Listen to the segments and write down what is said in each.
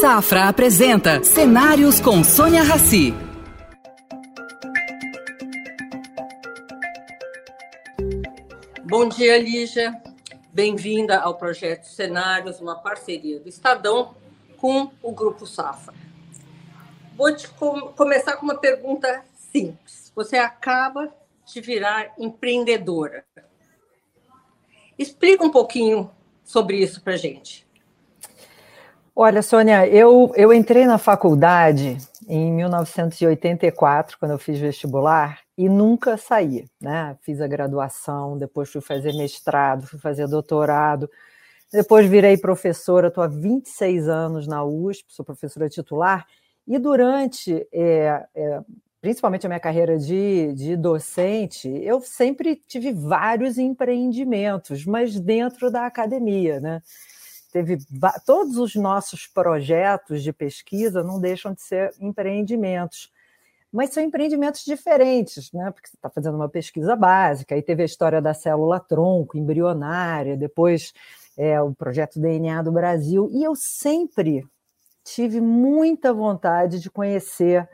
Safra apresenta Cenários com Sônia Rassi. Bom dia, Lígia. Bem-vinda ao projeto Cenários, uma parceria do Estadão com o Grupo Safra. Vou te com começar com uma pergunta simples. Você acaba de virar empreendedora. Explica um pouquinho sobre isso para gente. Olha, Sônia, eu, eu entrei na faculdade em 1984, quando eu fiz vestibular, e nunca saí, né? Fiz a graduação, depois fui fazer mestrado, fui fazer doutorado, depois virei professora, estou há 26 anos na USP, sou professora titular, e durante, é, é, principalmente a minha carreira de, de docente, eu sempre tive vários empreendimentos, mas dentro da academia, né? Teve todos os nossos projetos de pesquisa não deixam de ser empreendimentos, mas são empreendimentos diferentes, né? Porque você está fazendo uma pesquisa básica, aí teve a história da célula tronco embrionária, depois é, o projeto DNA do Brasil, e eu sempre tive muita vontade de conhecer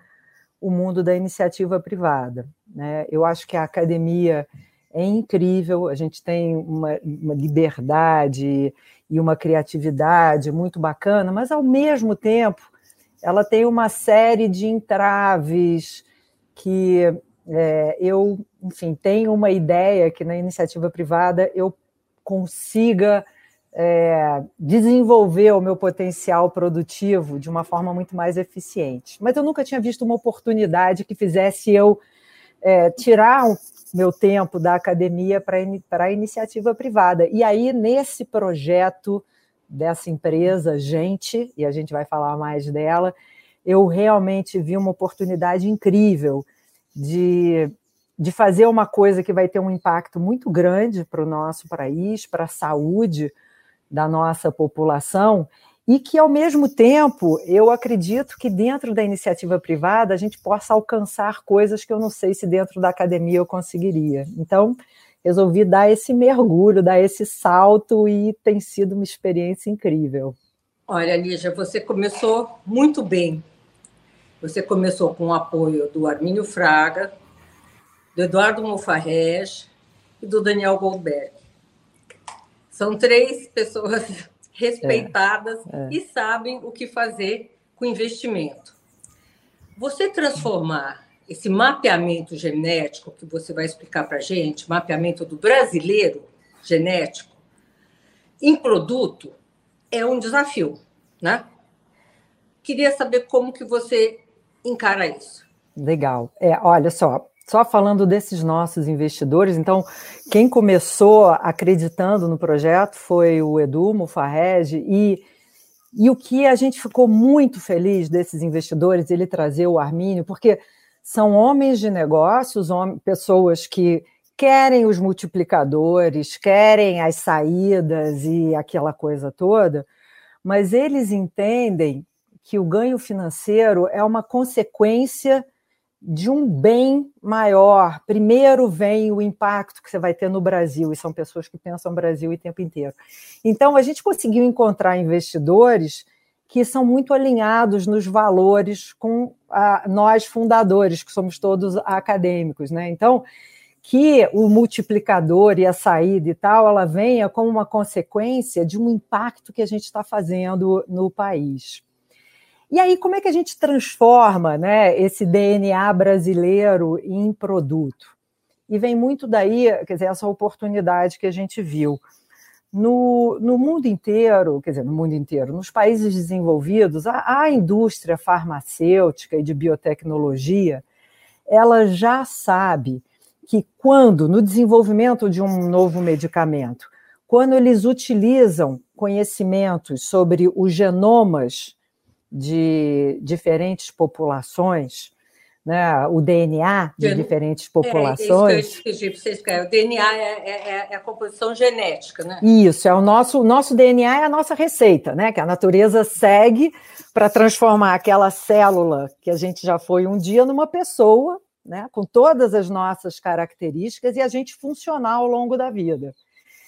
o mundo da iniciativa privada. Né? Eu acho que a academia é incrível, a gente tem uma, uma liberdade e uma criatividade muito bacana, mas ao mesmo tempo ela tem uma série de entraves que é, eu, enfim, tenho uma ideia que na iniciativa privada eu consiga é, desenvolver o meu potencial produtivo de uma forma muito mais eficiente. Mas eu nunca tinha visto uma oportunidade que fizesse eu é, tirar meu tempo da academia para a iniciativa privada. E aí, nesse projeto dessa empresa, gente, e a gente vai falar mais dela, eu realmente vi uma oportunidade incrível de, de fazer uma coisa que vai ter um impacto muito grande para o nosso país, para a saúde da nossa população, e que, ao mesmo tempo, eu acredito que dentro da iniciativa privada a gente possa alcançar coisas que eu não sei se dentro da academia eu conseguiria. Então, resolvi dar esse mergulho, dar esse salto e tem sido uma experiência incrível. Olha, Lígia, você começou muito bem. Você começou com o apoio do Armínio Fraga, do Eduardo Mofarrege e do Daniel Goldberg. São três pessoas respeitadas é, é. e sabem o que fazer com investimento. Você transformar esse mapeamento genético que você vai explicar para a gente, mapeamento do brasileiro genético, em produto, é um desafio, né? Queria saber como que você encara isso. Legal. É, olha só, só falando desses nossos investidores, então, quem começou acreditando no projeto foi o Edu Mufarrege e, e o que a gente ficou muito feliz desses investidores, ele trazer o Armínio, porque são homens de negócios, pessoas que querem os multiplicadores, querem as saídas e aquela coisa toda, mas eles entendem que o ganho financeiro é uma consequência de um bem maior. Primeiro vem o impacto que você vai ter no Brasil, e são pessoas que pensam Brasil o tempo inteiro. Então, a gente conseguiu encontrar investidores que são muito alinhados nos valores com a, nós fundadores, que somos todos acadêmicos. Né? Então, que o multiplicador e a saída e tal, ela venha como uma consequência de um impacto que a gente está fazendo no país. E aí, como é que a gente transforma né, esse DNA brasileiro em produto? E vem muito daí, quer dizer, essa oportunidade que a gente viu. No, no mundo inteiro, quer dizer, no mundo inteiro, nos países desenvolvidos, a, a indústria farmacêutica e de biotecnologia, ela já sabe que quando, no desenvolvimento de um novo medicamento, quando eles utilizam conhecimentos sobre os genomas de diferentes populações, né, o DNA de diferentes populações. É, isso que eu O DNA é, é, é, a composição genética, né? Isso, é o nosso, nosso DNA é a nossa receita, né? Que a natureza segue para transformar aquela célula que a gente já foi um dia numa pessoa, né? Com todas as nossas características e a gente funcionar ao longo da vida.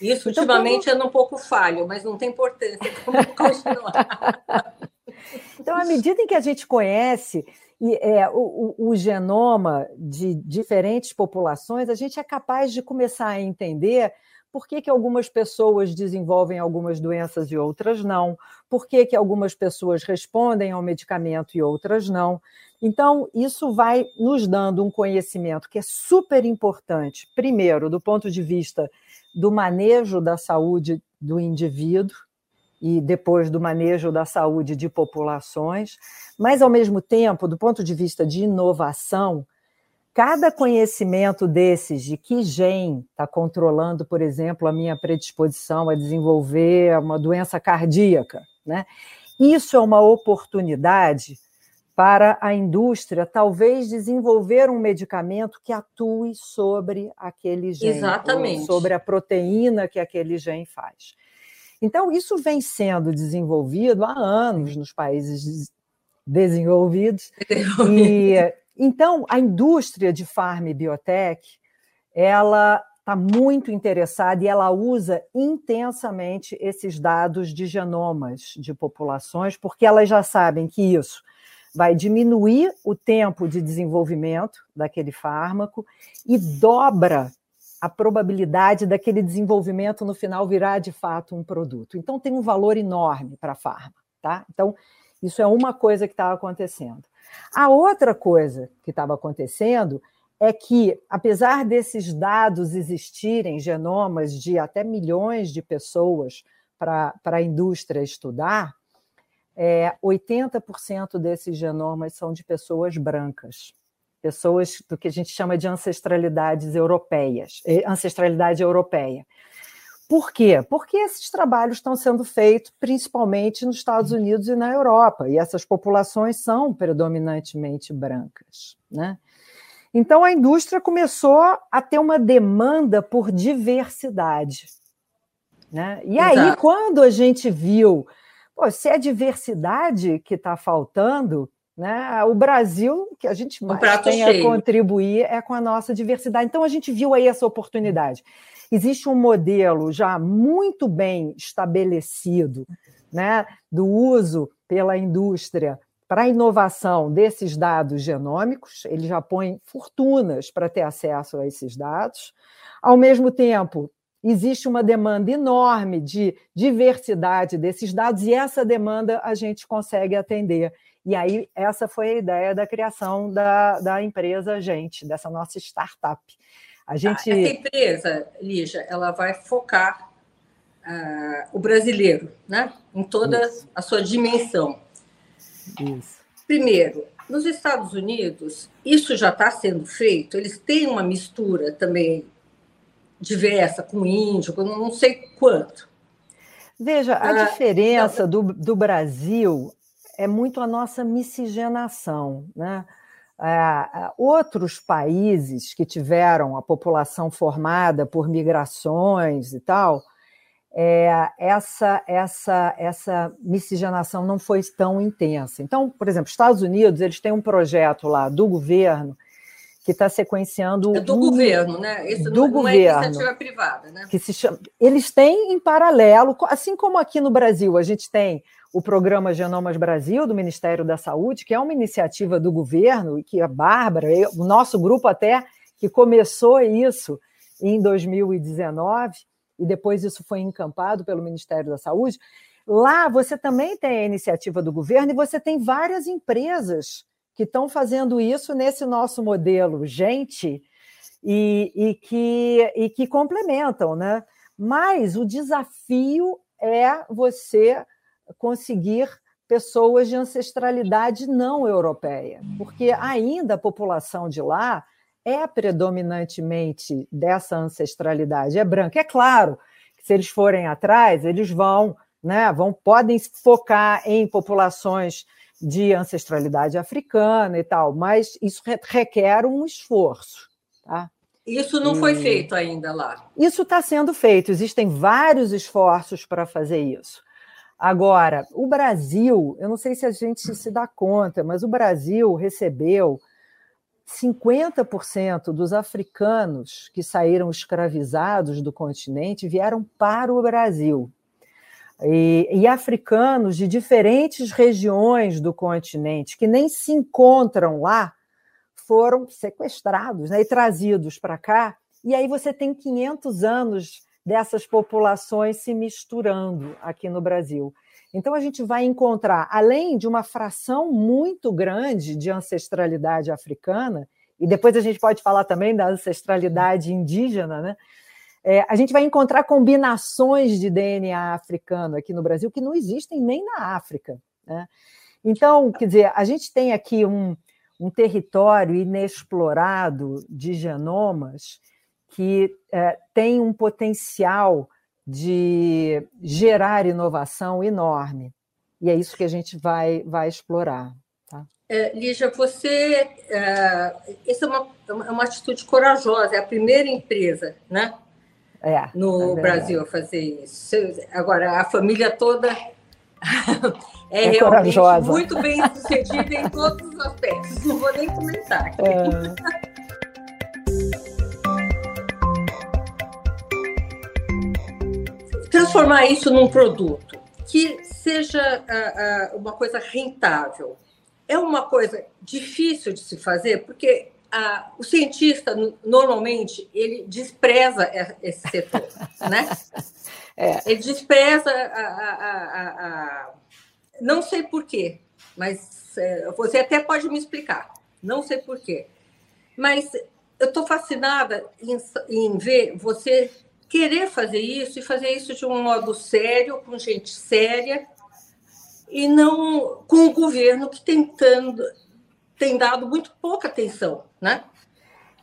Isso então, ultimamente como... é um pouco falho, mas não tem importância. Vamos continuar. À medida em que a gente conhece é, o, o, genoma de diferentes populações, a gente é capaz de começar a entender por que, que algumas pessoas desenvolvem algumas doenças e outras não, por que, que algumas pessoas respondem ao medicamento e outras não. Então, isso vai nos dando um conhecimento que é super importante, primeiro, do ponto de vista do manejo da saúde do indivíduo, e depois do manejo da saúde de populações, mas, ao mesmo tempo, do ponto de vista de inovação, cada conhecimento desses de que gene está controlando, por exemplo, a minha predisposição a desenvolver uma doença cardíaca, né? Isso é uma oportunidade para a indústria talvez desenvolver um medicamento que atue sobre aquele gene, sobre a proteína que aquele gene faz. Então, isso vem sendo desenvolvido há anos nos países desenvolvidos. E, então, a indústria de farm e biotech, ela está muito interessada e ela usa intensamente esses dados de genomas de populações, porque elas já sabem que isso vai diminuir o tempo de desenvolvimento daquele fármaco e dobra a probabilidade daquele desenvolvimento no final virar de fato um produto. Então tem um valor enorme para a farma, tá? Então isso é uma coisa que estava acontecendo. A outra coisa que estava acontecendo é que, apesar desses dados existirem, genomas de até milhões de pessoas para a indústria estudar, é, 80% desses genomas são de pessoas brancas pessoas do que a gente chama de ancestralidades europeias, eh, ancestralidade europeia. Por quê? Porque esses trabalhos estão sendo feitos principalmente nos Estados Unidos e na Europa, e essas populações são predominantemente brancas. Né? Então a indústria começou a ter uma demanda por diversidade. Né? E Exato. aí, quando a gente viu, se é diversidade que está faltando, né? O Brasil, que a gente mais um tem cheio. a contribuir é com a nossa diversidade. Então, a gente viu aí essa oportunidade. Existe um modelo já muito bem estabelecido né, do uso pela indústria para a inovação desses dados genômicos, ele já põe fortunas para ter acesso a esses dados. Ao mesmo tempo, existe uma demanda enorme de diversidade desses dados, e essa demanda a gente consegue atender. E aí, essa foi a ideia da criação da, da empresa Gente, dessa nossa startup. A gente... Essa empresa, Lígia, ela vai focar uh, o brasileiro, né? em toda Isso. a sua dimensão. Isso. Primeiro, nos Estados Unidos, isso já está sendo feito, eles têm uma mistura também diversa com índio, com não sei quanto. Veja, a ah, diferença do, do Brasil é muito a nossa miscigenação. Né? É, outros países que tiveram a população formada por migrações e tal, é, essa, essa, essa miscigenação não foi tão intensa. Então, por exemplo, Estados Unidos eles têm um projeto lá do governo que está sequenciando. É do um, governo, né? Isso do não, governo, não é iniciativa privada, né? Que se chama, eles têm em paralelo, assim como aqui no Brasil, a gente tem o programa Genomas Brasil, do Ministério da Saúde, que é uma iniciativa do governo, e que a Bárbara, o nosso grupo até, que começou isso em 2019, e depois isso foi encampado pelo Ministério da Saúde. Lá você também tem a iniciativa do governo e você tem várias empresas que estão fazendo isso nesse nosso modelo, gente, e, e, que, e que complementam, né? Mas o desafio é você conseguir pessoas de ancestralidade não europeia, porque ainda a população de lá é predominantemente dessa ancestralidade, é branca. É claro que se eles forem atrás, eles vão, né, vão podem focar em populações de ancestralidade africana e tal, mas isso requer um esforço, tá? Isso não e... foi feito ainda lá. Isso está sendo feito, existem vários esforços para fazer isso. Agora, o Brasil, eu não sei se a gente se dá conta, mas o Brasil recebeu 50% dos africanos que saíram escravizados do continente vieram para o Brasil. E, e, africanos de diferentes regiões do continente que nem se encontram lá foram sequestrados né, e trazidos para cá. E aí você tem 500 anos dessas populações se misturando aqui no Brasil. Então a gente vai encontrar, além de uma fração muito grande de ancestralidade africana, e depois a gente pode falar também da ancestralidade indígena, né? É, a gente vai encontrar combinações de DNA africano aqui no Brasil que não existem nem na África. Né? Então, quer dizer, a gente tem aqui um, um território inexplorado de genomas que é, tem um potencial de gerar inovação enorme. E é isso que a gente vai, vai explorar. Tá? É, Lígia, você. É, essa é uma, é uma atitude corajosa, é a primeira empresa né, é, no é Brasil fazer isso. Agora, a família toda é, é, realmente corajosa. muito bem sucedida em todos os aspectos. Não vou nem comentar. É. Transformar isso num produto que seja uh, uh, uma coisa rentável é uma coisa difícil de se fazer, porque uh, o cientista, normalmente, ele despreza esse setor, né? É. Ele despreza a, a, a, a, Não sei por quê, mas é, você até pode me explicar. Não sei por quê. Mas eu estou fascinada em, em ver você querer fazer isso e fazer isso de um modo sério, com gente séria, e não com o governo que tentando, tem dado muito pouca atenção né,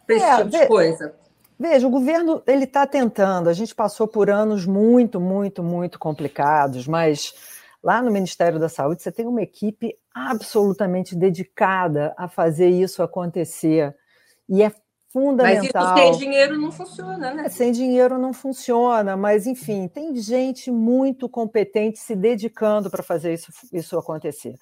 para esse é, tipo de coisa. Veja, o governo ele está tentando. A gente passou por anos muito, muito, muito complicados, mas lá no Ministério da Saúde você tem uma equipe absolutamente dedicada a fazer isso acontecer. E é fundamental. Mas isso sem dinheiro não funciona, né? Sem dinheiro não funciona, mas enfim, tem gente muito competente se dedicando para fazer isso, isso acontecer.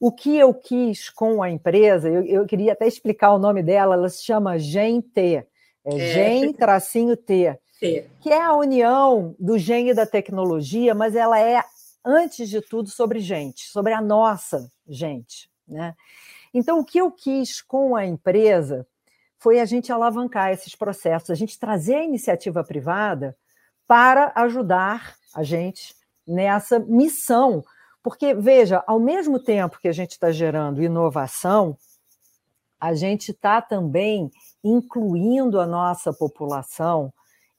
O que eu quis com a empresa, eu, eu queria até explicar o nome dela, ela se chama GEM-T é, é Gen tracinho T, T, que é a união do e da tecnologia, mas ela é, antes de tudo, sobre gente, sobre a nossa gente. Né? Então, o que eu quis com a empresa foi a gente alavancar esses processos, a gente trazer a iniciativa privada para ajudar a gente nessa missão. Porque, veja, ao mesmo tempo que a gente está gerando inovação, a gente está também incluindo a nossa população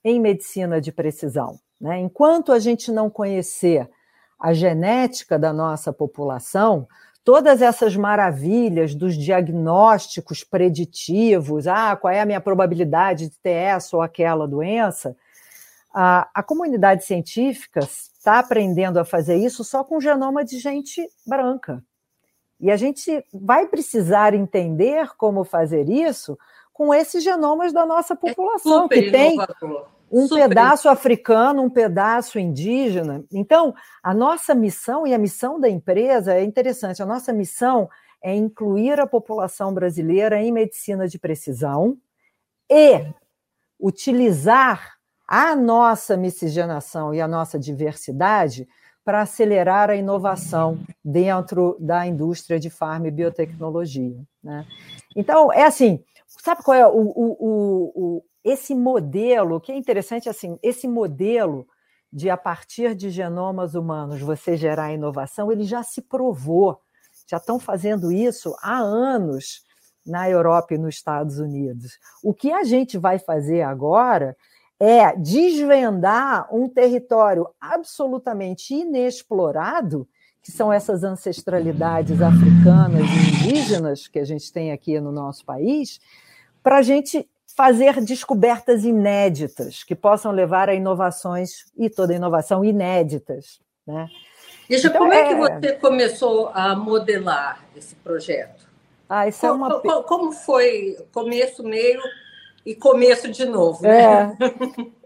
em medicina de precisão. Né? Enquanto a gente não conhecer a genética da nossa população, todas essas maravilhas dos diagnósticos preditivos, ah, qual é a minha probabilidade de ter essa ou aquela doença, a, a comunidade científica está aprendendo a fazer isso só com genoma de gente branca. E a gente vai precisar entender como fazer isso com esses genomas da nossa é população, é que tem um super. pedaço africano, um pedaço indígena. Então, a nossa missão e a missão da empresa é interessante. A nossa missão é incluir a população brasileira em medicina de precisão e utilizar a nossa miscigenação e a nossa diversidade para acelerar a inovação dentro da indústria de farma e biotecnologia. Né? Então, é assim, Sabe qual é o, o, o, esse modelo, que é interessante assim, esse modelo de a partir de genomas humanos você gerar inovação, ele já se provou, já estão fazendo isso há anos na Europa e nos Estados Unidos. O que a gente vai fazer agora é desvendar um território absolutamente inexplorado, que são essas ancestralidades africanas e indígenas que a gente tem aqui no nosso país, para a gente fazer descobertas inéditas que possam levar a inovações e toda inovação inéditas. Né? Deixa, então, como é... é... que você começou a modelar esse projeto? Ah, isso como, é uma... como foi começo, meio e começo de novo? Né?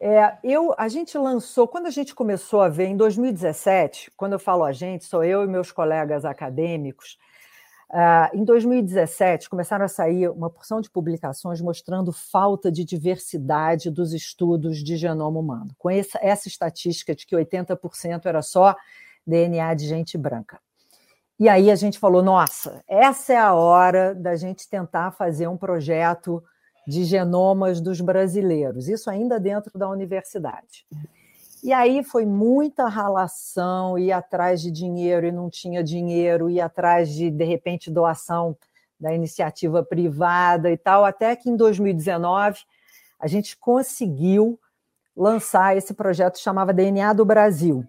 É, é, eu, a gente lançou, quando a gente começou a ver, em 2017, quando eu falo a gente, sou eu e meus colegas acadêmicos, Uh, em 2017, começaram a sair uma porção de publicações mostrando falta de diversidade dos estudos de genoma humano, com essa, essa estatística de que 80% era só DNA de gente branca. E aí a gente falou: nossa, essa é a hora da gente tentar fazer um projeto de genomas dos brasileiros, isso ainda dentro da universidade. E aí foi muita ralação, ir atrás de dinheiro e não tinha dinheiro, ir atrás de, de repente, doação da iniciativa privada e tal, até que em 2019 a gente conseguiu lançar esse projeto que chamava DNA do Brasil,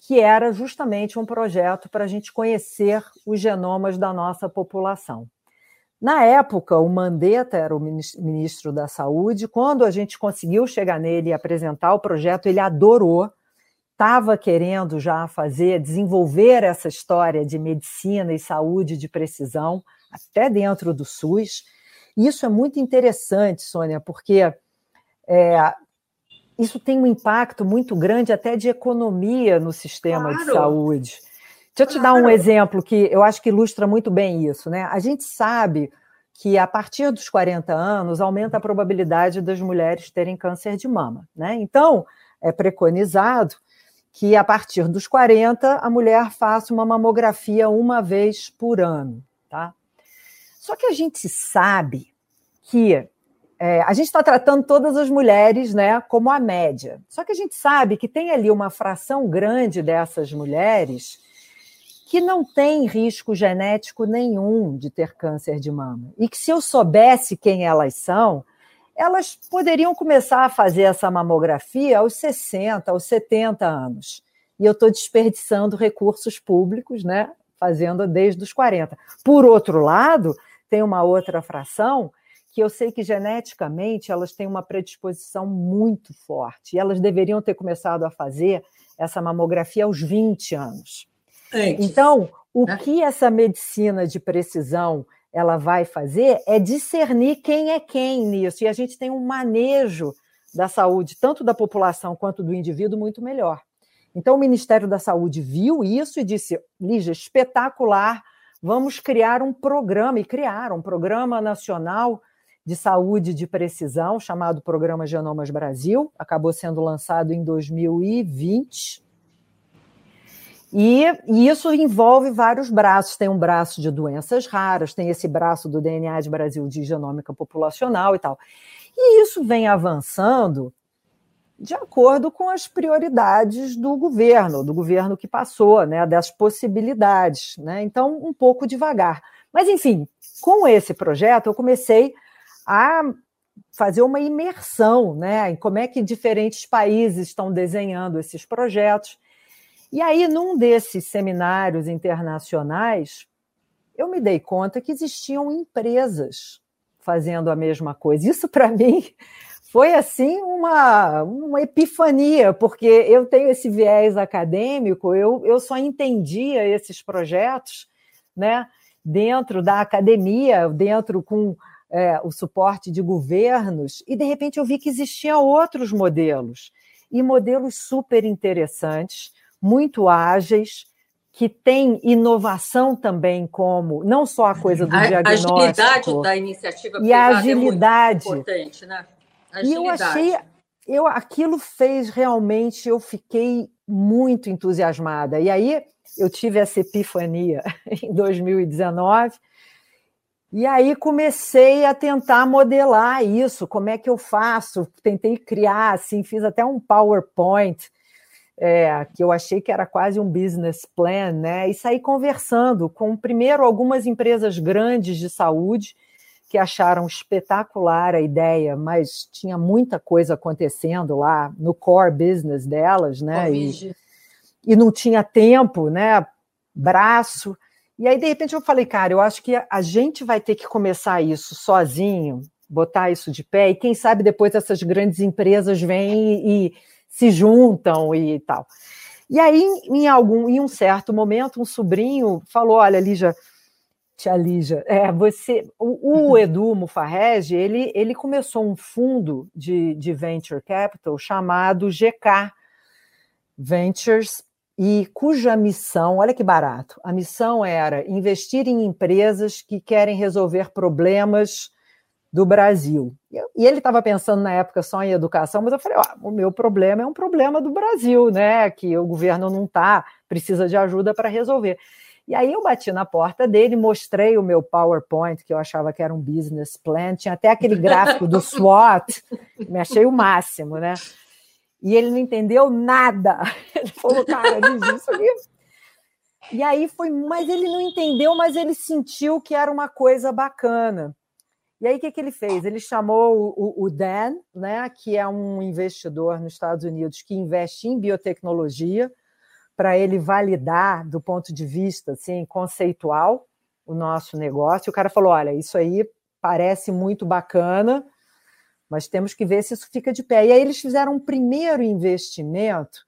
que era justamente um projeto para a gente conhecer os genomas da nossa população. Na época, o Mandetta era o ministro da Saúde. Quando a gente conseguiu chegar nele e apresentar o projeto, ele adorou, estava querendo já fazer, desenvolver essa história de medicina e saúde de precisão, até dentro do SUS. Isso é muito interessante, Sônia, porque é, isso tem um impacto muito grande até de economia no sistema claro. de saúde. Deixa eu te dar um exemplo que eu acho que ilustra muito bem isso, né? A gente sabe que a partir dos 40 anos aumenta a probabilidade das mulheres terem câncer de mama, né? Então, é preconizado que a partir dos 40 a mulher faça uma mamografia uma vez por ano, tá? Só que a gente sabe que é, a gente está tratando todas as mulheres né, como a média. Só que a gente sabe que tem ali uma fração grande dessas mulheres que não tem risco genético nenhum de ter câncer de mama. E que se eu soubesse quem elas são, elas poderiam começar a fazer essa mamografia aos 60, aos 70 anos. E eu estou desperdiçando recursos públicos, né? Fazendo desde os 40. Por outro lado, tem uma outra fração que eu sei que geneticamente elas têm uma predisposição muito forte. E elas deveriam ter começado a fazer essa mamografia aos 20 anos. Antes, então, o né? que essa medicina de precisão ela vai fazer é discernir quem é quem nisso. E a gente tem um manejo da saúde, tanto da população quanto do indivíduo, muito melhor. Então, o Ministério da Saúde viu isso e disse: Lígia, espetacular, vamos criar um programa, e criaram um programa nacional de saúde de precisão, chamado Programa Genomas Brasil, acabou sendo lançado em 2020. E, e, isso envolve vários braços. Tem um braço de doenças raras, tem esse braço do DNA de Brasil de genômica populacional e tal. E isso vem avançando de acordo com as prioridades do governo, do governo que passou, né, das possibilidades. Né? Então, um pouco devagar. Mas, enfim, com esse projeto, eu comecei a fazer uma imersão né, em como é que diferentes países estão desenhando esses projetos e aí, num desses seminários internacionais, eu me dei conta que existiam empresas fazendo a mesma coisa. Isso, para mim, foi assim uma, uma epifania, porque eu tenho esse viés acadêmico, eu, eu só entendia esses projetos né, dentro da academia, dentro com é, o suporte de governos, e de repente eu vi que existiam outros modelos, e modelos super interessantes muito ágeis, que têm inovação também como não só a coisa do a, diagnóstico, a agilidade da iniciativa e a agilidade é importante, né? E eu achei, eu aquilo fez realmente, eu fiquei muito entusiasmada. E aí eu tive essa epifania em 2019. E aí comecei a tentar modelar isso, como é que eu faço? Tentei criar, assim, fiz até um PowerPoint é, que eu achei que era quase um business plan, né? E saí conversando com, primeiro, algumas empresas grandes de saúde que acharam espetacular a ideia, mas tinha muita coisa acontecendo lá no core business delas, né? E, e, não tinha tempo, né? Braço. E aí, de repente, eu falei, cara, eu acho que a gente vai ter que começar isso sozinho, botar isso de pé, e quem sabe depois essas grandes empresas vêm e, e se juntam e tal. E aí, em algum, em um certo momento, um sobrinho falou: Olha, Lígia, tia Lígia, é, você, o, o Edu Mufarrege, ele, ele começou um fundo de, de venture capital chamado GK Ventures e cuja missão, olha que barato, a missão era investir em empresas que querem resolver problemas do Brasil. E ele estava pensando na época só em educação, mas eu falei: o meu problema é um problema do Brasil, né? Que o governo não está, precisa de ajuda para resolver. E aí eu bati na porta dele, mostrei o meu PowerPoint, que eu achava que era um business plan, tinha até aquele gráfico do SWOT, me achei o máximo, né? E ele não entendeu nada. Ele falou, cara, diz isso aqui. E aí foi, mas ele não entendeu, mas ele sentiu que era uma coisa bacana. E aí o que, que ele fez? Ele chamou o, o Dan, né, que é um investidor nos Estados Unidos que investe em biotecnologia, para ele validar do ponto de vista assim, conceitual o nosso negócio. O cara falou: olha, isso aí parece muito bacana, mas temos que ver se isso fica de pé. E aí eles fizeram um primeiro investimento,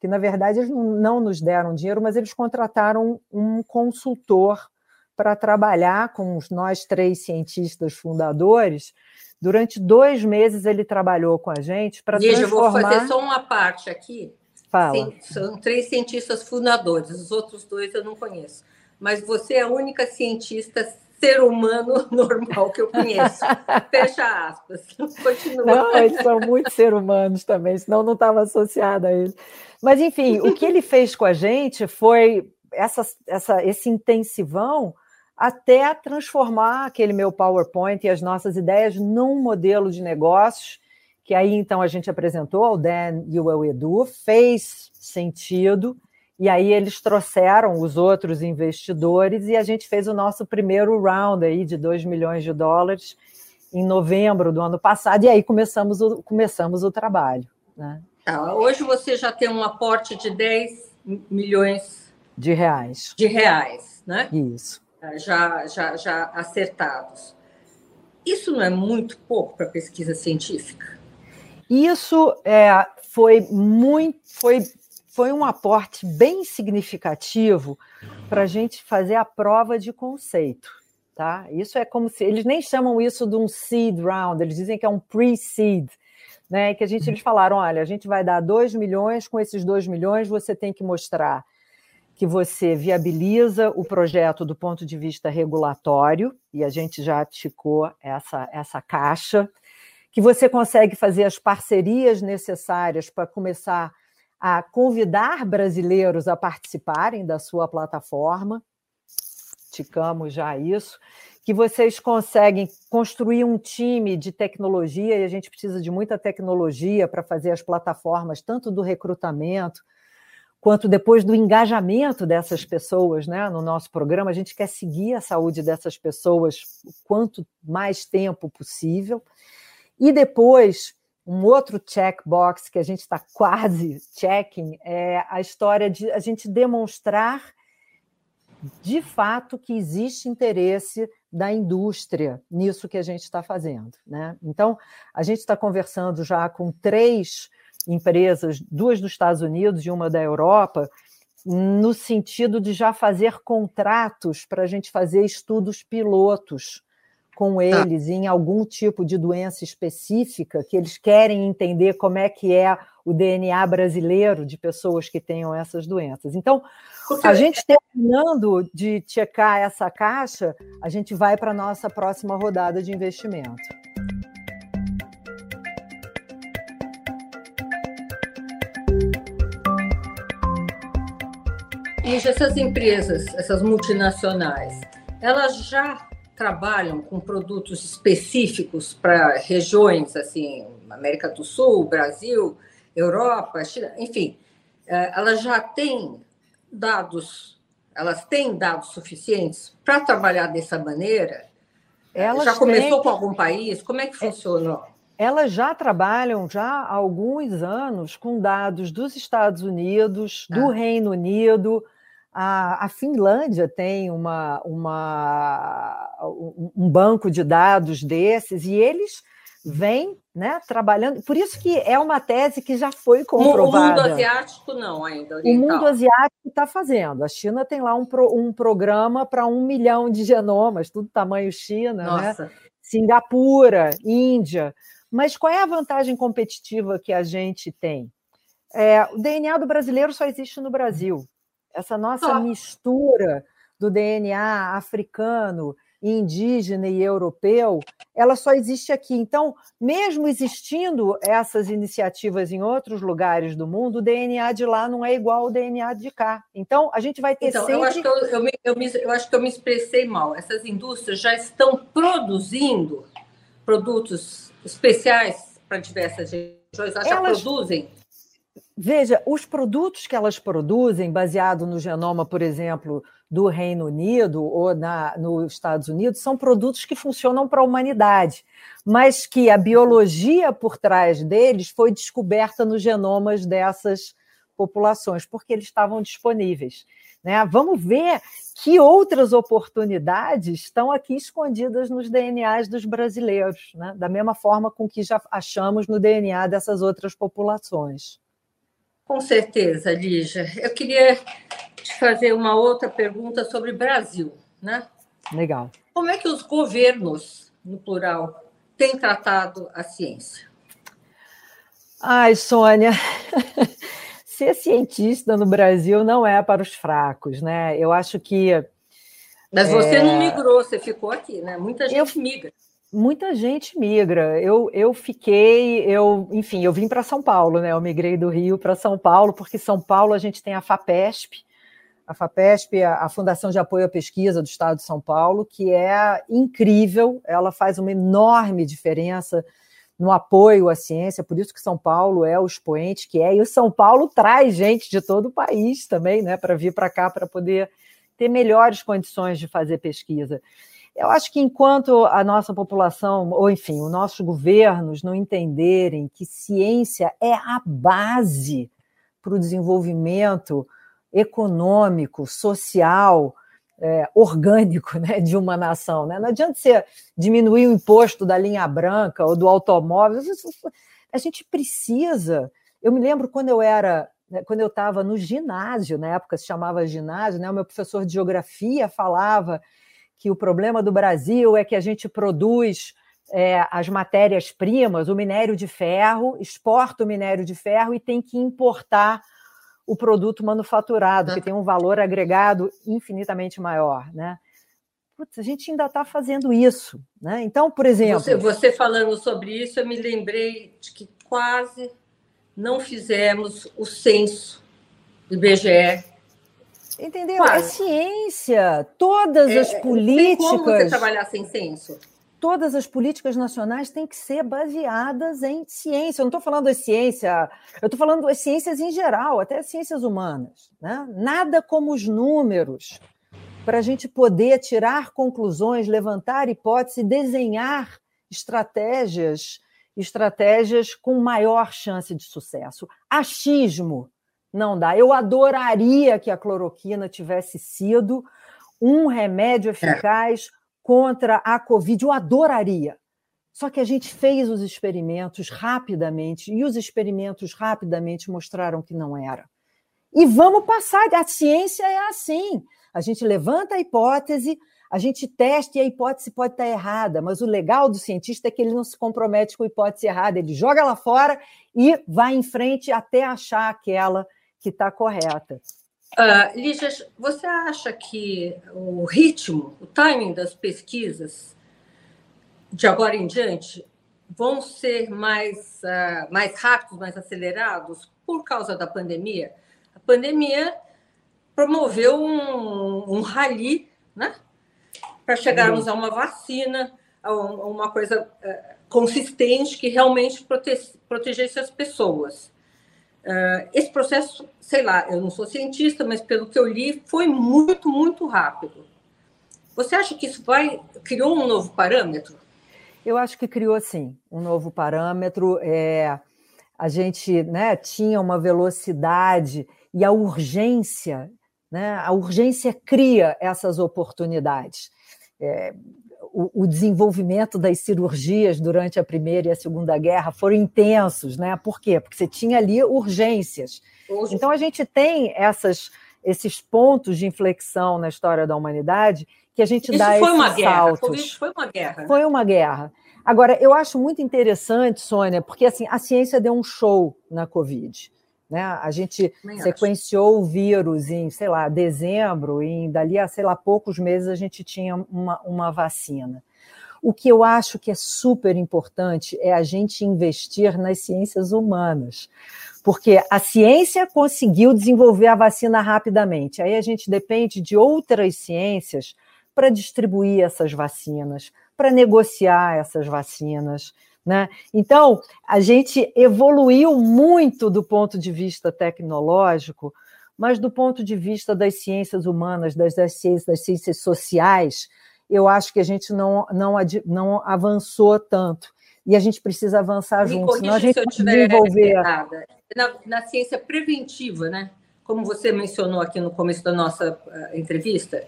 que na verdade eles não nos deram dinheiro, mas eles contrataram um consultor para trabalhar com os nós três cientistas fundadores. Durante dois meses ele trabalhou com a gente para transformar... eu vou fazer só uma parte aqui. Fala. Sim, são três cientistas fundadores, os outros dois eu não conheço. Mas você é a única cientista ser humano normal que eu conheço. Fecha aspas. Continua. Não, eles são muito ser humanos também, senão não estava associada a eles. Mas, enfim, o que ele fez com a gente foi essa, essa, esse intensivão até transformar aquele meu PowerPoint e as nossas ideias num modelo de negócios que aí então a gente apresentou ao Dan e ao Edu, fez sentido, e aí eles trouxeram os outros investidores e a gente fez o nosso primeiro round aí de 2 milhões de dólares em novembro do ano passado, e aí começamos o, começamos o trabalho. Né? Tá, hoje você já tem um aporte de 10 milhões de reais. De reais, né? Isso. Já, já, já acertados. Isso não é muito pouco para pesquisa científica? Isso é, foi muito, foi, foi um aporte bem significativo para a gente fazer a prova de conceito. Tá? Isso é como se eles nem chamam isso de um seed round, eles dizem que é um pre-seed, né? Que a gente eles falaram, olha, a gente vai dar 2 milhões, com esses 2 milhões você tem que mostrar que você viabiliza o projeto do ponto de vista regulatório, e a gente já ticou essa, essa caixa que você consegue fazer as parcerias necessárias para começar a convidar brasileiros a participarem da sua plataforma. Ticamos já isso. Que vocês conseguem construir um time de tecnologia, e a gente precisa de muita tecnologia para fazer as plataformas, tanto do recrutamento, quanto depois do engajamento dessas pessoas né, no nosso programa. A gente quer seguir a saúde dessas pessoas o quanto mais tempo possível. E depois, um outro checkbox que a gente está quase checking é a história de a gente demonstrar de fato que existe interesse da indústria nisso que a gente está fazendo. Né? Então, a gente está conversando já com três empresas, duas dos Estados Unidos e uma da Europa, no sentido de já fazer contratos para a gente fazer estudos pilotos com tá. eles em algum tipo de doença específica, que eles querem entender como é que é o DNA brasileiro de pessoas que tenham essas doenças. Então, a gente terminando de checar essa caixa, a gente vai para a nossa próxima rodada de investimento. E essas empresas, essas multinacionais, elas já trabalham com produtos específicos para regiões, assim, América do Sul, Brasil, Europa, China, enfim, é, elas já têm dados, elas têm dados suficientes para trabalhar dessa maneira? Elas já começou têm... com algum país? Como é que funcionou? Elas já trabalham já há alguns anos com dados dos Estados Unidos, do ah. Reino Unido, a, a Finlândia tem uma, uma, um banco de dados desses e eles vêm né, trabalhando. Por isso que é uma tese que já foi comprovada. O mundo asiático não ainda. Oriental. O mundo asiático está fazendo. A China tem lá um, pro, um programa para um milhão de genomas, tudo tamanho China, né? Nossa. né? Singapura, Índia. Mas qual é a vantagem competitiva que a gente tem? É, o DNA do brasileiro só existe no Brasil. Essa nossa mistura do DNA africano, indígena e europeu, ela só existe aqui. Então, mesmo existindo essas iniciativas em outros lugares do mundo, o DNA de lá não é igual ao DNA de cá. Então, a gente vai ter então, sempre... Eu acho, que eu, eu, me, eu, me, eu acho que eu me expressei mal. Essas indústrias já estão produzindo produtos especiais para diversas regiões, elas já produzem? Veja, os produtos que elas produzem, baseado no genoma, por exemplo, do Reino Unido ou na, nos Estados Unidos, são produtos que funcionam para a humanidade, mas que a biologia por trás deles foi descoberta nos genomas dessas populações, porque eles estavam disponíveis. Né? Vamos ver que outras oportunidades estão aqui escondidas nos DNAs dos brasileiros, né? da mesma forma com que já achamos no DNA dessas outras populações. Com certeza, Lígia. Eu queria te fazer uma outra pergunta sobre Brasil, né? Legal. Como é que os governos, no plural, têm tratado a ciência? Ai, Sônia, ser cientista no Brasil não é para os fracos, né? Eu acho que. Mas você é... não migrou, você ficou aqui, né? Muita gente eu... migra muita gente migra. Eu, eu fiquei, eu, enfim, eu vim para São Paulo, né? Eu migrei do Rio para São Paulo, porque São Paulo a gente tem a FAPESP, a FAPESP, a, Fundação de Apoio à Pesquisa do Estado de São Paulo, que é incrível, ela faz uma enorme diferença no apoio à ciência, por isso que São Paulo é o expoente que é, e o São Paulo traz gente de todo o país também, né, para vir para cá para poder ter melhores condições de fazer pesquisa. Eu acho que enquanto a nossa população, ou enfim, os nossos governos não entenderem que ciência é a base para o desenvolvimento econômico, social, é, orgânico né, de uma nação. Né? Não adianta você diminuir o imposto da linha branca ou do automóvel. A gente precisa. Eu me lembro quando eu era, né, quando eu estava no ginásio, na época se chamava ginásio, né, o meu professor de geografia falava que o problema do Brasil é que a gente produz é, as matérias-primas, o minério de ferro, exporta o minério de ferro e tem que importar o produto manufaturado, que tem um valor agregado infinitamente maior. Né? Putz, a gente ainda está fazendo isso. Né? Então, por exemplo. Você, você falando sobre isso, eu me lembrei de que quase não fizemos o censo do IBGE Entendeu? É Quase. É ciência. Todas é, as políticas. Tem como você trabalhar sem senso? Todas as políticas nacionais têm que ser baseadas em ciência. Eu não estou falando de ciência, eu estou falando de ciências em geral, até ciências humanas. Né? Nada como os números para a gente poder tirar conclusões, levantar hipóteses, desenhar estratégias, estratégias com maior chance de sucesso. Achismo não dá. Eu adoraria que a cloroquina tivesse sido um remédio é. eficaz é. contra a Covid. Eu adoraria. Só que a gente fez os experimentos rapidamente e os experimentos rapidamente mostraram que não era. E vamos passar. A ciência é assim. A gente levanta a hipótese, a gente testa e a hipótese pode estar errada, mas o legal do cientista é que ele não se compromete com a hipótese errada, ele joga lá fora e vai em frente até achar aquela que está correta. Uh, Lígia, você acha que o ritmo, o timing das pesquisas de agora em diante vão ser mais, uh, mais rápidos, mais acelerados por causa da pandemia? A pandemia promoveu um, um rally né? para chegarmos a uma vacina, a uma coisa uh, consistente que realmente prote protegesse as pessoas. Uh, esse processo, sei lá, eu não sou cientista, mas pelo que eu li, foi muito, muito rápido. Você acha que isso vai criou um novo parâmetro? Eu acho que criou sim um novo parâmetro. É, a gente né, tinha uma velocidade e a urgência, né, a urgência cria essas oportunidades. É, o, desenvolvimento das cirurgias durante a Primeira e a Segunda Guerra foram intensos, né? Por quê? Porque você tinha ali urgências. Então a gente tem essas, esses pontos de inflexão na história da humanidade que a gente Isso dá foi esses uma guerra. saltos. Foi uma guerra. Foi uma guerra. Agora, eu acho muito interessante, Sônia, porque assim, a ciência deu um show na Covid. Né? A gente Nem sequenciou acho. o vírus em, sei lá, dezembro, e dali a, sei lá, poucos meses a gente tinha uma, uma vacina. O que eu acho que é super importante é a gente investir nas ciências humanas, porque a ciência conseguiu desenvolver a vacina rapidamente. Aí a gente depende de outras ciências para distribuir essas vacinas, para negociar essas vacinas. Né? Então, a gente evoluiu muito do ponto de vista tecnológico, mas do ponto de vista das ciências humanas, das, das, ciências, das ciências sociais, eu acho que a gente não, não, não avançou tanto. E a gente precisa avançar Me juntos. Senão a gente se desenvolver. Na, na ciência preventiva, né? Como você mencionou aqui no começo da nossa uh, entrevista,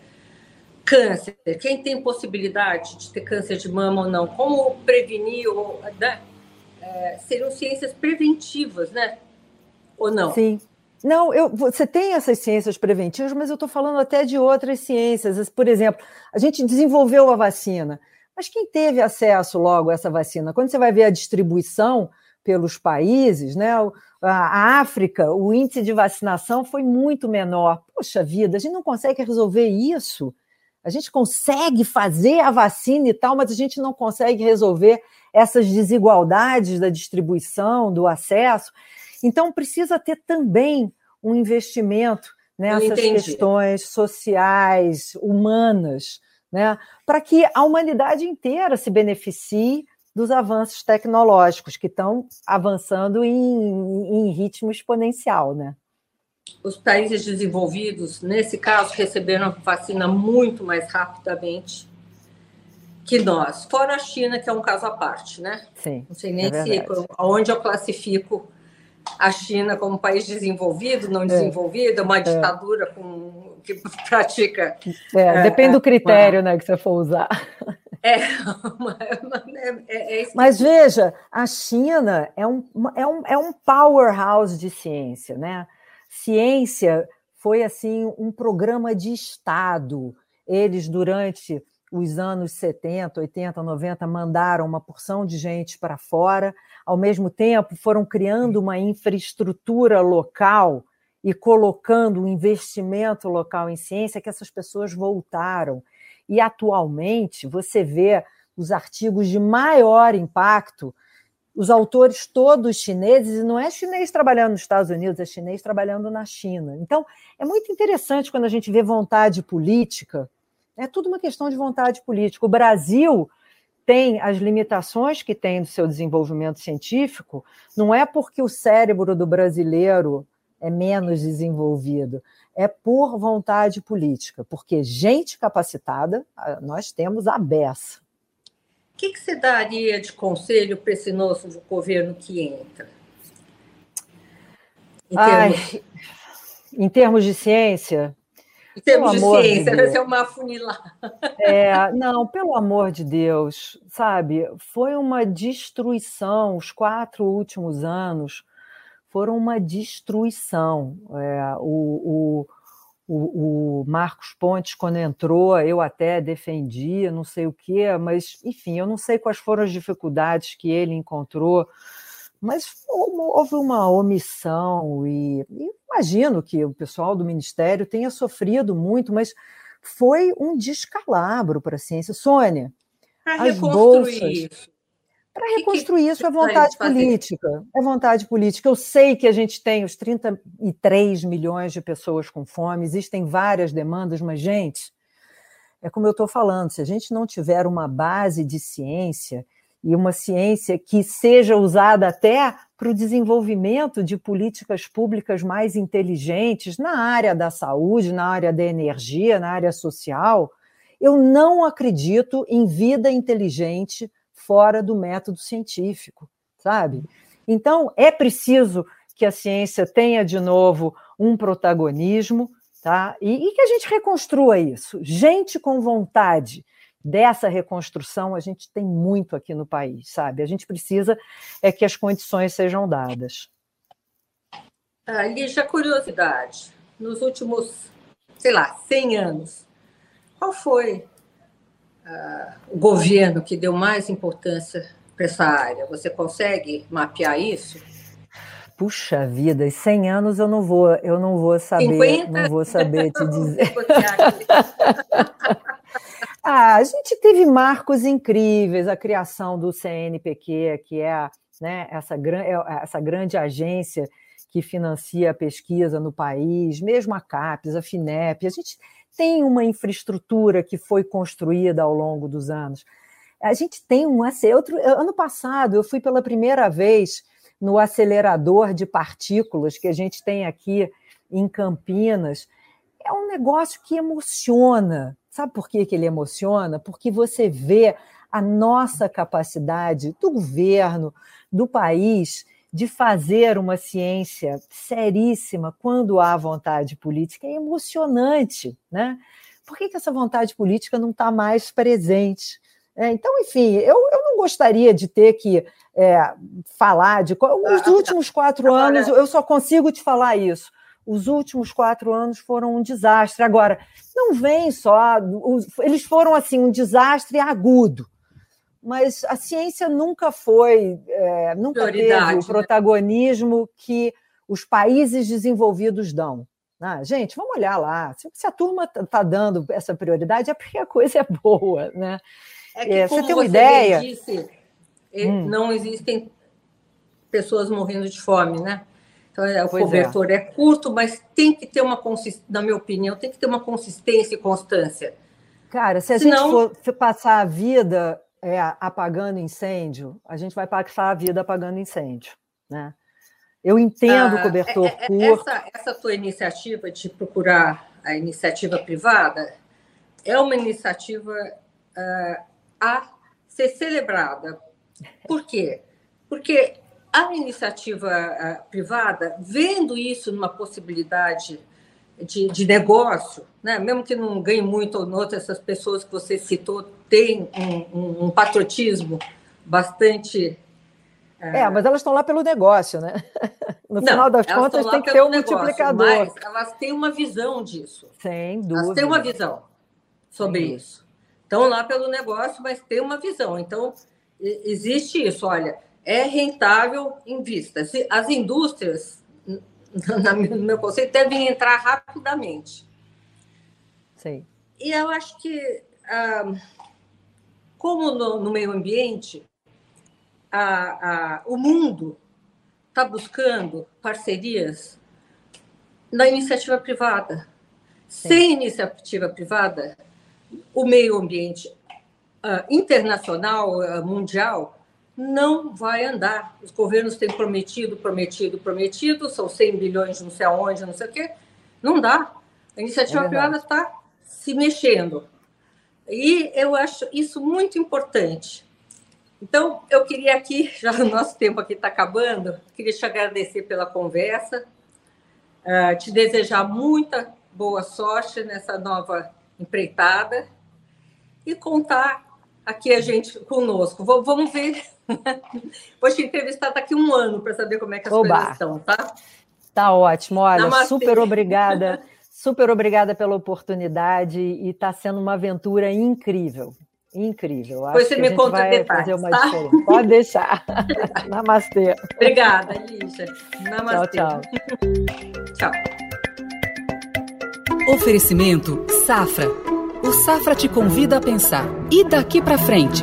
câncer, quem tem possibilidade de ter câncer de mama ou não, como prevenir, ou, né? é, seriam ciências preventivas, né? Ou não? Sim. Não, eu, você tem essas ciências preventivas, mas eu estou falando até de outras ciências. Por exemplo, a gente desenvolveu a vacina, mas quem teve acesso logo a essa vacina? Quando você vai ver a distribuição pelos países, né? A África, o índice de vacinação foi muito menor. Poxa vida, a gente não consegue resolver isso. A gente consegue fazer a vacina e tal, mas a gente não consegue resolver essas desigualdades da distribuição, do acesso. Então, precisa ter também um investimento nessas questões sociais, humanas, né? para que a humanidade inteira se beneficie dos avanços tecnológicos que estão avançando em, em ritmo exponencial. Né? Os países desenvolvidos, nesse caso, receberam a vacina muito mais rapidamente que nós. Fora a China, que é um caso à parte, né? Sim. Não sei nem é se onde eu classifico a China como país desenvolvido, não é. desenvolvido, uma é. ditadura com, que pratica. É, é depende do critério uma, né, que você for usar. É, uma, é, Mas veja, a China é um, é, um, é um powerhouse de ciência, né? Ciência foi assim um programa de Estado. Eles, durante os anos 70, 80, 90, mandaram uma porção de gente para fora, ao mesmo tempo foram criando uma infraestrutura local e colocando um investimento local em ciência que essas pessoas voltaram. E atualmente você vê os artigos de maior impacto os autores todos chineses, e não é chinês trabalhando nos Estados Unidos, é chinês trabalhando na China. Então, é muito interessante quando a gente vê vontade política, é tudo uma questão de vontade política. O Brasil tem as limitações que tem do seu desenvolvimento científico, não é porque o cérebro do brasileiro é menos desenvolvido, é por vontade política, porque gente capacitada nós temos a beça. O que, que você daria de conselho para esse novo governo que entra? Em termos, Ai, em termos de ciência? Em termos de ciência, de vai ser uma funilar. É, não, pelo amor de Deus, sabe? Foi uma destruição. Os quatro últimos anos foram uma destruição. É, o, o o, o, Marcos Pontes, quando entrou, eu até defendia, não sei o quê, mas, enfim, eu não sei quais foram as dificuldades que ele encontrou, mas houve uma omissão, e, e imagino que o pessoal do Ministério tenha sofrido muito, mas foi um descalabro para a ciência. Sônia, as bolsas. Isso para reconstruir que que isso é vontade política. É vontade política. Eu sei que a gente tem os 33 milhões de pessoas com fome, existem várias demandas, mas, gente, é como eu estou falando, se a gente não tiver uma base de ciência e uma ciência que seja usada até para o desenvolvimento de políticas públicas mais inteligentes na área da saúde, na área da energia, na área social, eu não acredito em vida inteligente fora do método científico, sabe? Então, é preciso que a ciência tenha de novo um protagonismo, tá? E, e, que a gente reconstrua isso. Gente com vontade dessa reconstrução, a gente tem muito aqui no país, sabe? A gente precisa é que as condições sejam dadas. Ah, Lígia, curiosidade. Nos últimos, sei lá, 100 anos, qual foi uh, o governo que deu mais importância para essa área? Você consegue mapear isso? Puxa vida, 100 anos eu não vou, eu não vou saber, 50? não vou saber te dizer. ah, a gente teve marcos incríveis, a criação do CNPq, que é né, essa, é, essa grande agência que financia a pesquisa no país, mesmo a CAPES, a FINEP, a gente tem uma infraestrutura que foi construída ao longo dos anos. A gente tem um outro ano passado eu fui pela primeira vez no acelerador de partículas que a gente tem aqui em Campinas. É um negócio que emociona. Sabe por que, que ele emociona? Porque você vê a nossa capacidade do governo, do país, de fazer uma ciência seríssima quando há vontade política. É emocionante, né? Por que, que essa vontade política não está mais presente? É, então, enfim, eu, eu não gostaria de ter que é, falar de. Os ah, últimos quatro anos, eu só consigo te falar isso. Os últimos quatro anos foram um desastre. Agora, não vem só. Eles foram assim, um desastre agudo. Mas a ciência nunca foi, é, nunca teve o né? protagonismo né? que os países desenvolvidos dão. Ah, gente, vamos olhar lá. Se, se a turma está tá dando essa prioridade, é porque a coisa é boa, né? É que, é, você tem uma você ideia? Disse, hum. não existem pessoas morrendo de fome, né? Então, é, o pois é. cobertor é. é. curto, mas tem que ter uma consistência, na minha opinião, tem que ter uma consistência e constância. Cara, se a Senão... gente for passar a vida é, apagando incêndio, a gente vai passar a vida apagando incêndio, né? Eu entendo ah, cobertor é, curto. Essa, essa tua iniciativa de procurar a iniciativa privada é uma iniciativa uh, a ser celebrada. Por quê? Porque a iniciativa uh, privada, vendo isso numa possibilidade de, de negócio, né? mesmo que não ganhe muito ou não, essas pessoas que você citou têm um, um, um patriotismo bastante. Uh... É, mas elas estão lá pelo negócio, né? No não, final das contas, tem que ter um negócio, multiplicador. Mas elas têm uma visão disso. Sem dúvida. Elas têm uma visão sobre Sem isso estão lá pelo negócio, mas tem uma visão. Então, existe isso, olha, é rentável em vista. As indústrias, no meu conceito, devem entrar rapidamente. Sim. E eu acho que, ah, como no, no, meio ambiente, a, a, o mundo está buscando parcerias na iniciativa privada. Sim. Sem iniciativa privada, o meio ambiente uh, internacional, uh, mundial, não vai andar. Os governos têm prometido, prometido, prometido, são 100 bilhões, não sei aonde, não sei o quê. Não dá. A iniciativa é privada está se mexendo. E eu acho isso muito importante. Então, eu queria aqui, já o nosso tempo aqui está acabando, queria te agradecer pela conversa, uh, te desejar muita boa sorte nessa nova empreitada e contar aqui a gente conosco. Vamos ver. Vou te entrevistar daqui a um ano para saber como é que as Oba. coisas estão, tá? Tá ótimo. Olha, Namastê. super obrigada. Super obrigada pela oportunidade e está sendo uma aventura incrível. Incrível. Acho você me conta vai detalhes, fazer uma tá? diferença. Pode deixar. Namastê. Obrigada, Lígia. Namastê. Tchau, tchau. tchau. Oferecimento Safra o Safra te convida a pensar. E daqui para frente?